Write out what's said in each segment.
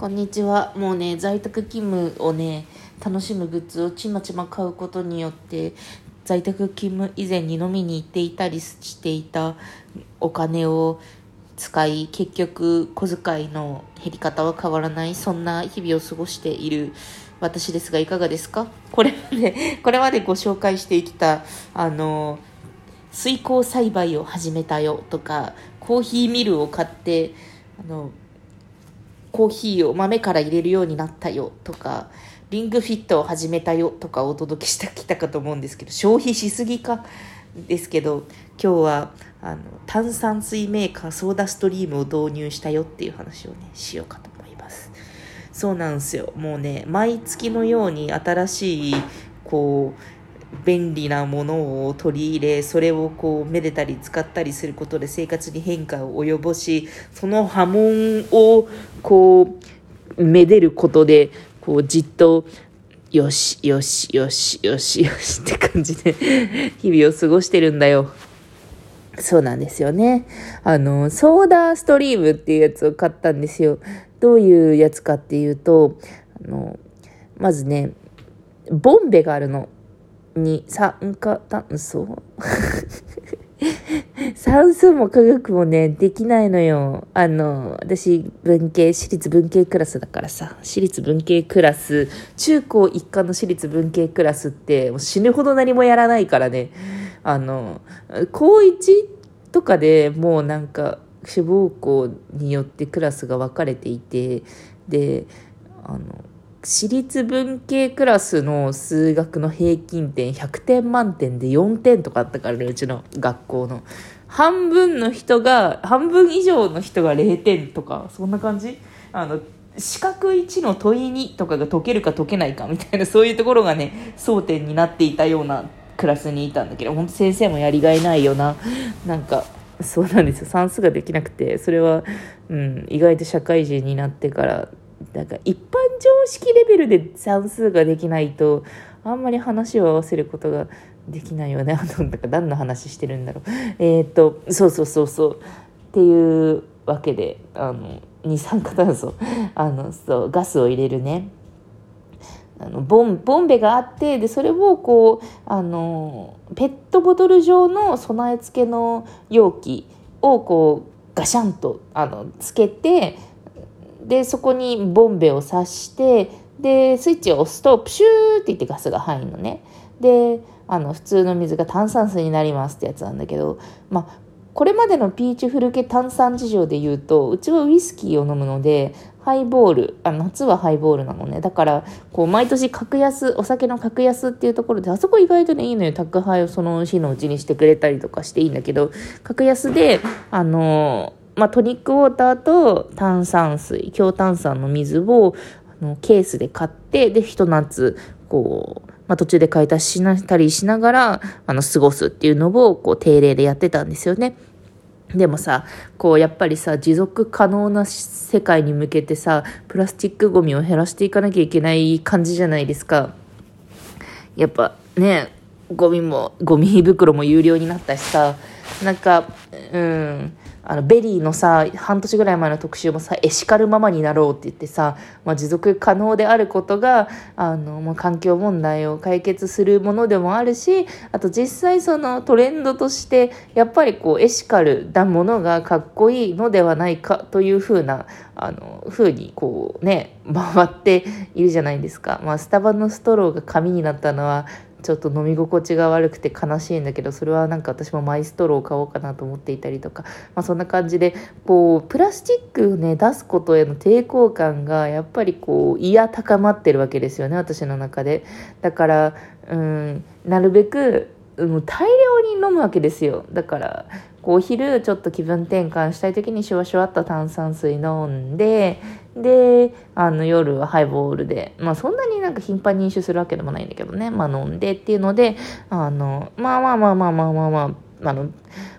こんにちは。もうね、在宅勤務をね、楽しむグッズをちまちま買うことによって、在宅勤務以前に飲みに行っていたりしていたお金を使い、結局小遣いの減り方は変わらない、そんな日々を過ごしている私ですが、いかがですか？これまで、これまでご紹介してきた、あの、水耕栽培を始めたよとか、コーヒーミルを買って、あの、コーヒーを豆から入れるようになったよとか、リングフィットを始めたよとかお届けしてきたかと思うんですけど、消費しすぎかですけど、今日はあの炭酸水メーカーソーダストリームを導入したよっていう話をね、しようかと思います。そうなんですよ。もうね、毎月のように新しい、こう、便利なものを取り入れそれをこうめでたり使ったりすることで生活に変化を及ぼしその波紋をこうめでることでこうじっとよしよしよしよしよし って感じで日々を過ごしてるんだよ。そうなんですよね。あの、ソーダストリームっていうやつを買ったんですよ。どういうやつかっていうと、あの、まずね、ボンベがあるの。に酸化炭素算数も科学もね、できないのよ。あの、私、文系、私立文系クラスだからさ、私立文系クラス、中高一貫の私立文系クラスって、もう死ぬほど何もやらないからね。あの、高一とかでもうなんか、志望校によってクラスが分かれていて、で、あの、私立文系クラスの数学の平均点100点満点で4点とかあったからね、うちの学校の。半分の人が、半分以上の人が0点とか、そんな感じ？あの、四角1の問い2とかが解けるか解けないかみたいな、そういうところがね、争点になっていたようなクラスにいたんだけど、本当先生もやりがいないよな。なんか、そうなんですよ。算数ができなくて、それは、うん、意外と社会人になってからなんか一般常識レベルで算数ができないとあんまり話を合わせることができないよね。あの、だか何の話してるんだろう。えっ、と、そうそうそうそう。っていうわけで、あの、二酸化炭素、あの、そう、ガスを入れるね。あのボンボンベがあってでそれをこうあのペットボトル状の備え付けの容器をこうガシャンとあのつけてでそこにボンベを挿してでスイッチを押すとプシューって言ってガスが入るのね。であの普通の水が炭酸水になりますってやつなんだけどまあこれまでのピーチフル系炭酸事情で言うとうちはウイスキーを飲むのでハイボールあ夏はハイボールなのね。だからこう毎年格安お酒の格安っていうところであそこ意外とねいいのよ。宅配をその日のうちにしてくれたりとかしていいんだけど格安であのまあ、トニックウォーターと炭酸水強炭酸の水をあのケースで買ってでひと夏こう、まあ、途中で買い足したりしながらあの過ごすっていうのをこう定例でやってたんですよね。でもさ、こうやっぱりさ、持続可能な世界に向けてさ、プラスチックゴミを減らしていかなきゃいけない感じじゃないですか。やっぱね、ゴミも、ゴミ袋も有料になったしさ、なんか、うん、あの VERYのさ半年ぐらい前の特集もさエシカルママになろうって言ってさ、まあ、持続可能であることがあの、まあ、環境問題を解決するものでもあるしあと実際そのトレンドとしてやっぱりこうエシカルなものがかっこいいのではないかというふうなあの風にこうね回っているじゃないですか、まあ、スタバのストローが紙になったのはちょっと飲み心地が悪くて悲しいんだけどそれはなんか私もマイストローを買おうかなと思っていたりとか、まあ、そんな感じでこうプラスチックをね出すことへの抵抗感がやっぱりこう嫌高まってるわけですよね私の中で。だからうんなるべくもう大量に飲むわけですよ。だからこうお昼ちょっと気分転換したい時にシュワシュワっと炭酸水飲んでであの夜はハイボールでまあそんなになんか頻繁に飲酒するわけでもないんだけどね。まあ飲んでっていうのであのまあまあまあまあまあまあまああの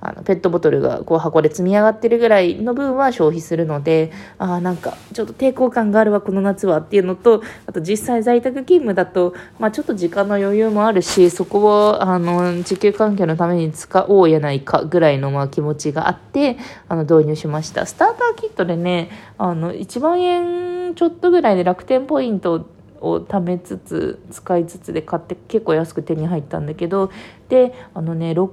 あのペットボトルがこう箱で積み上がってるぐらいの分は消費するのでああなんかちょっと抵抗感があるわこの夏はっていうのとあと実際在宅勤務だと、まあ、ちょっと時間の余裕もあるしそこをあの地球環境のために使おうやないかぐらいのまあ気持ちがあってあの導入しました。スターターキットでねあの1万円ちょっとぐらいで楽天ポイントを貯めつつ使いつつで買って結構安く手に入ったんだけどであのね60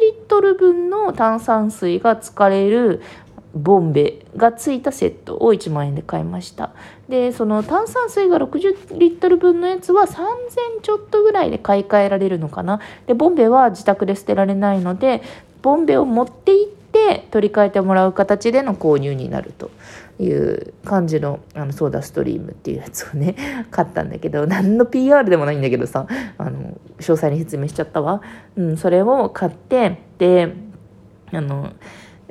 リットル分の炭酸水が使れるボンベがついたセットを1万円で買いました。でその炭酸水が60リットル分のやつは3000ちょっとぐらいで買い替えられるのかな。でボンベは自宅で捨てられないのでボンベを持って行って取り替えてもらう形での購入になると。いう感じのあのソーダストリームっていうやつをね 買ったんだけど何の PR でもないんだけどさあの詳細に説明しちゃったわ、うん、それを買ってであの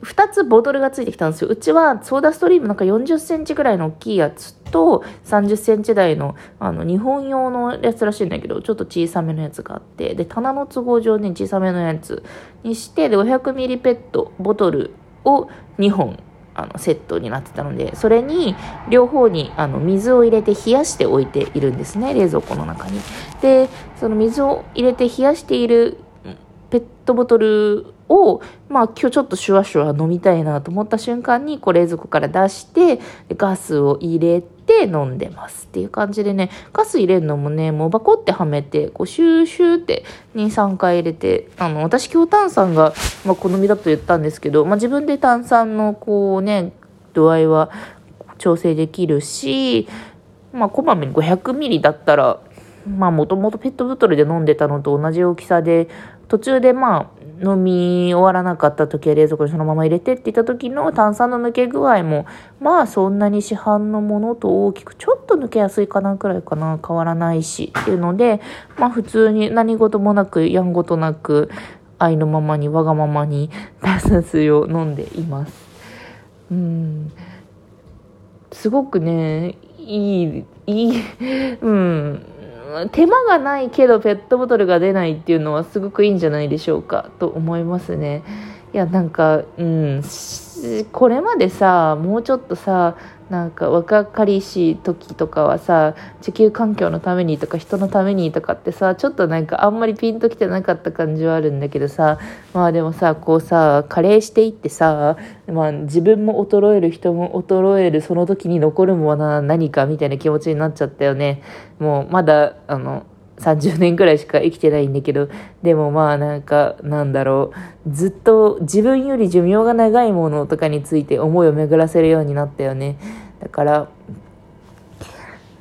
2つボトルがついてきたんですよ。うちはソーダストリームなんか40センチぐらいの大きいやつと30センチ台のあの日本用のやつらしいんだけどちょっと小さめのやつがあってで棚の都合上ね小さめのやつにしてで500ミリペットボトルを2本あのセットになってたのでそれに両方にあの水を入れて冷やしておいているんですね冷蔵庫の中に。でその水を入れて冷やしているペットボトルを、まあ今日ちょっとシュワシュワ飲みたいなと思った瞬間に、こう冷蔵庫から出して、ガスを入れて飲んでますっていう感じでね、ガス入れるのもね、もうバコってはめて、こうシューシューって2、3回入れて、あの、私強炭酸が、まあ好みだと言ったんですけど、まあ自分で炭酸のこうね、度合いは調整できるし、まあこまめに500ミリだったら、まあもともとペットボトルで飲んでたのと同じ大きさで、途中でまあ飲み終わらなかった時は冷蔵庫にそのまま入れてって言った時の炭酸の抜け具合もまあそんなに市販のものと大きくちょっと抜けやすいかなくらいかな変わらないしっていうのでまあ普通に何事もなくやんごとなく愛のままにわがままに炭酸水を飲んでいます。うんすごくねいいいいうん手間がないけどペットボトルが出ないっていうのはすごくいいんじゃないでしょうかと思いますね。いやなんかうんこれまでさもうちょっとさなんか若かりしい時とかはさ地球環境のためにとか人のためにとかってさちょっとなんかあんまりピンときてなかった感じはあるんだけどさまあでもさこうさ加齢していってさ、まあ、自分も衰える人も衰えるその時に残るものは何かみたいな気持ちになっちゃったよね。もうまだあの30年くらいしか生きてないんだけど、でもまあなんか、なんだろう、ずっと自分より寿命が長いものとかについて思いを巡らせるようになったよね。だから、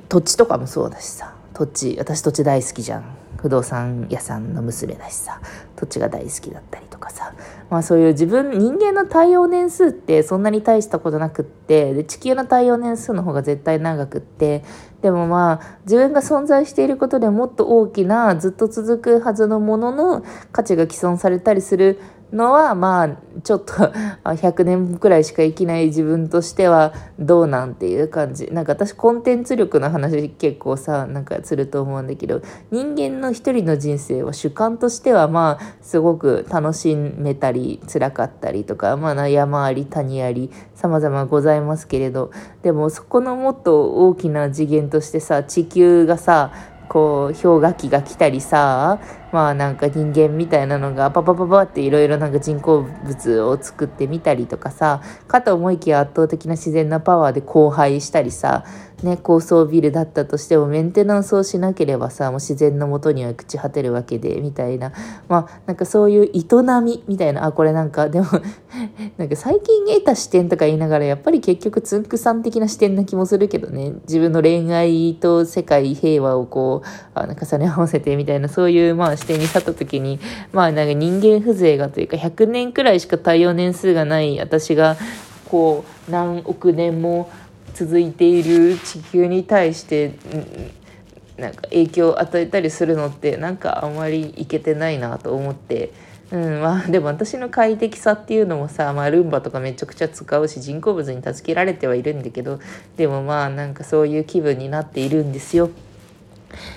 土地とかもそうだしさ、土地、私土地大好きじゃん。不動産屋さんの娘だしさ土地が大好きだったりとかさ。まあそういう自分人間の耐用年数ってそんなに大したことなくってで地球の耐用年数の方が絶対長くってでもまあ自分が存在していることでもっと大きなずっと続くはずのものの価値が毀損されたりするのはまあちょっと 100年くらいしか生きない自分としてはどうなんていう感じ。なんか私コンテンツ力の話結構さなんかすると思うんだけど人間の一人の人生は主観としてはまあすごく楽しめたり辛かったりとかまあ山あり谷あり様々ございますけれど。でもそこのもっと大きな次元としてさ地球がさこう氷河期が来たりさまあなんか人間みたいなのがパパパパっていろいろなんか人工物を作ってみたりとかさかと思いきや圧倒的な自然なパワーで荒廃したりさね、高層ビルだったとしてもメンテナンスをしなければさもう自然のもとには朽ち果てるわけでみたいな。まあなんかそういう営みみたいな。あこれなんかでも なんか最近得た視点とか言いながらやっぱり結局つんくさん的な視点な気もするけどね。自分の恋愛と世界平和をこうあの重ね合わせてみたいなそういうまあ視点に立った時にまあなんか人間風情がというか100年くらいしか耐用年数がない私がこう何億年も続いている地球に対して、うん、なんか影響を与えたりするのってなんかあんまりいけてないなと思って。うんまあ、でも私の快適さっていうのもさ、まあ、ルンバとかめちゃくちゃ使うし人工物に助けられてはいるんだけどでもまあなんかそういう気分になっているんですよ。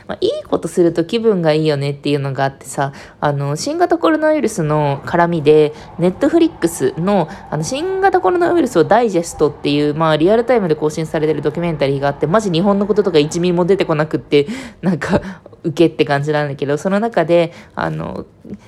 まあ、いいことすると気分がいいよねっていうのがあってさ、あの、新型コロナウイルスの絡みで、ネットフリックスの、あの、新型コロナウイルスをダイジェストっていう、まあ、リアルタイムで更新されてるドキュメンタリーがあって、マジ日本のこととか一ミリも出てこなくって、なんか、受けって感じなんだけど、その中で、あの、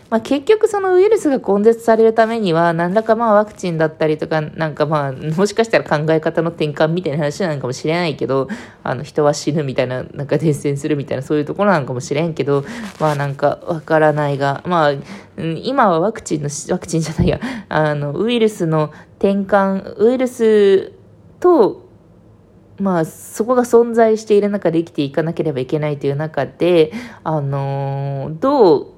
まあ、結局そのウイルスが根絶されるためには、何らかまあワクチンだったりとか、なんかまあ、もしかしたら考え方の転換みたいな話なのかもしれないけど、あの、人は死ぬみたいな、なんか伝染するみたいな、そういうところなのかもしれんけど、まあなんかわからないが、まあ、今はワクチンの、ワクチンじゃないや、あの、ウイルスの転換、ウイルスと、まあ、そこが存在している中で生きていかなければいけないという中で、あのー、どう、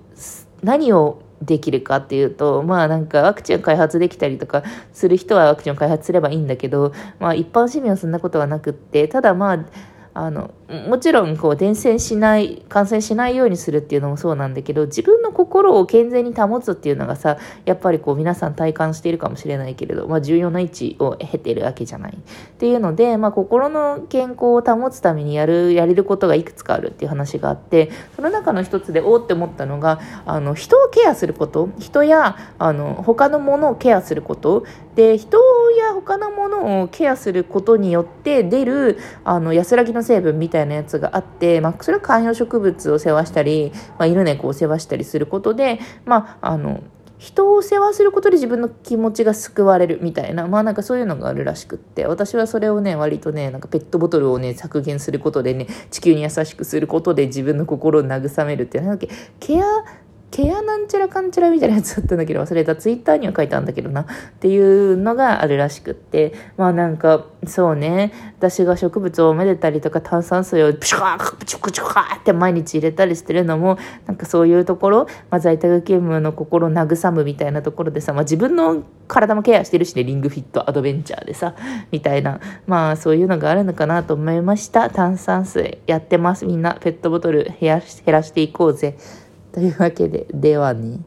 何をできるかっていうと、まあなんかワクチン開発できたりとかする人はワクチンを開発すればいいんだけど、まあ一般市民はそんなことはなくって、ただまあ、あのもちろんこう伝染しない感染しないようにするっていうのもそうなんだけど自分の心を健全に保つっていうのがさやっぱりこう皆さん体感しているかもしれないけれど、まあ、重要な位置を経てるわけじゃないっていうので、まあ、心の健康を保つためにやるやれることがいくつかあるっていう話があってその中の一つでおおって思ったのがあの人をケアすること人やあの他のものをケアすること。で人や他のものをケアすることによって出るあの安らぎの成分みたいなたいなやつがあって、まあ、それは観葉植物を世話したり、まあ、犬猫を世話したりすることで、まあ、あの人を世話することで自分の気持ちが救われるみたいな、まあなんかそういうのがあるらしくって、私はそれをね、割とね、なんかペットボトルをね、削減することでね、地球に優しくすることで自分の心を慰めるっていう、なんだっけ、ケア、ケアなんちゃらかんちゃらみたいなやつだったんだけど忘れた。ツイッターには書いたんだけどな。っていうのがあるらしくって。まあなんか、そうね。私が植物をめでたりとか炭酸水をプシュカープチュクチュカーって毎日入れたりしてるのも、なんかそういうところ、まあ在宅勤務の心を慰むみたいなところでさ、まあ自分の体もケアしてるしね、リングフィットアドベンチャーでさ、みたいな。まあそういうのがあるのかなと思いました。炭酸水やってます。みんなペットボトル減らしていこうぜ。というわけで、ではね。